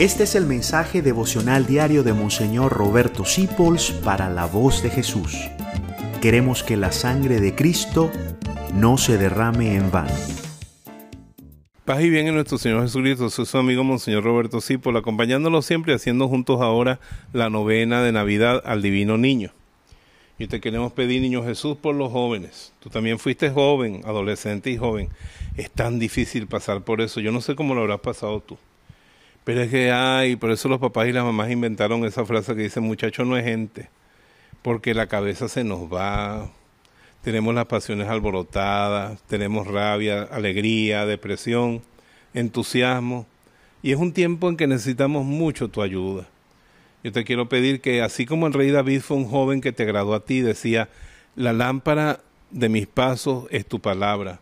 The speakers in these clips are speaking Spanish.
Este es el mensaje devocional diario de Monseñor Roberto Sipols para la voz de Jesús. Queremos que la sangre de Cristo no se derrame en vano. Paz y bien en nuestro Señor Jesucristo, soy su amigo Monseñor Roberto Sipols, acompañándolo siempre haciendo juntos ahora la novena de Navidad al Divino Niño. Y te queremos pedir, Niño Jesús, por los jóvenes. Tú también fuiste joven, adolescente y joven. Es tan difícil pasar por eso. Yo no sé cómo lo habrás pasado tú. Pero es que hay, por eso los papás y las mamás inventaron esa frase que dice, muchacho no es gente, porque la cabeza se nos va, tenemos las pasiones alborotadas, tenemos rabia, alegría, depresión, entusiasmo, y es un tiempo en que necesitamos mucho tu ayuda. Yo te quiero pedir que así como el rey David fue un joven que te agradó a ti, decía, la lámpara de mis pasos es tu palabra,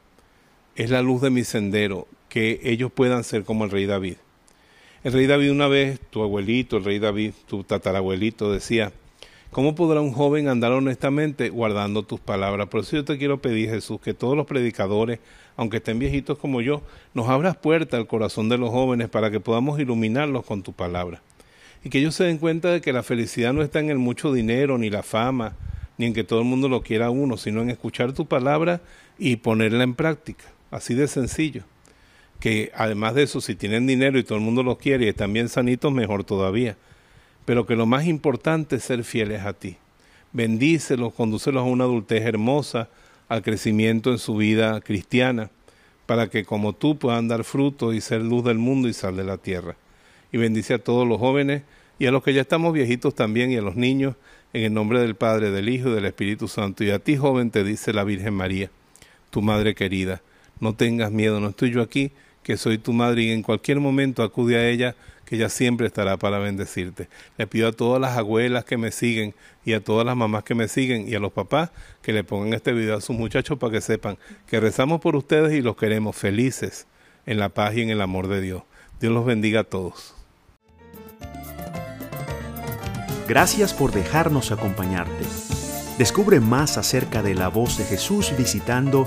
es la luz de mi sendero, que ellos puedan ser como el rey David. El rey David una vez, tu abuelito, el rey David, tu tatarabuelito, decía, ¿cómo podrá un joven andar honestamente guardando tus palabras? Por eso yo te quiero pedir, Jesús, que todos los predicadores, aunque estén viejitos como yo, nos abras puerta al corazón de los jóvenes para que podamos iluminarlos con tu palabra. Y que ellos se den cuenta de que la felicidad no está en el mucho dinero, ni la fama, ni en que todo el mundo lo quiera uno, sino en escuchar tu palabra y ponerla en práctica. Así de sencillo que además de eso, si tienen dinero y todo el mundo los quiere y están bien sanitos, mejor todavía. Pero que lo más importante es ser fieles a ti. Bendícelos, condúcelos a una adultez hermosa, al crecimiento en su vida cristiana, para que como tú puedan dar fruto y ser luz del mundo y sal de la tierra. Y bendice a todos los jóvenes y a los que ya estamos viejitos también y a los niños, en el nombre del Padre, del Hijo y del Espíritu Santo. Y a ti, joven, te dice la Virgen María, tu Madre querida, no tengas miedo, no estoy yo aquí, que soy tu madre y en cualquier momento acude a ella, que ella siempre estará para bendecirte. Le pido a todas las abuelas que me siguen y a todas las mamás que me siguen y a los papás que le pongan este video a sus muchachos para que sepan que rezamos por ustedes y los queremos felices en la paz y en el amor de Dios. Dios los bendiga a todos. Gracias por dejarnos acompañarte. Descubre más acerca de la voz de Jesús visitando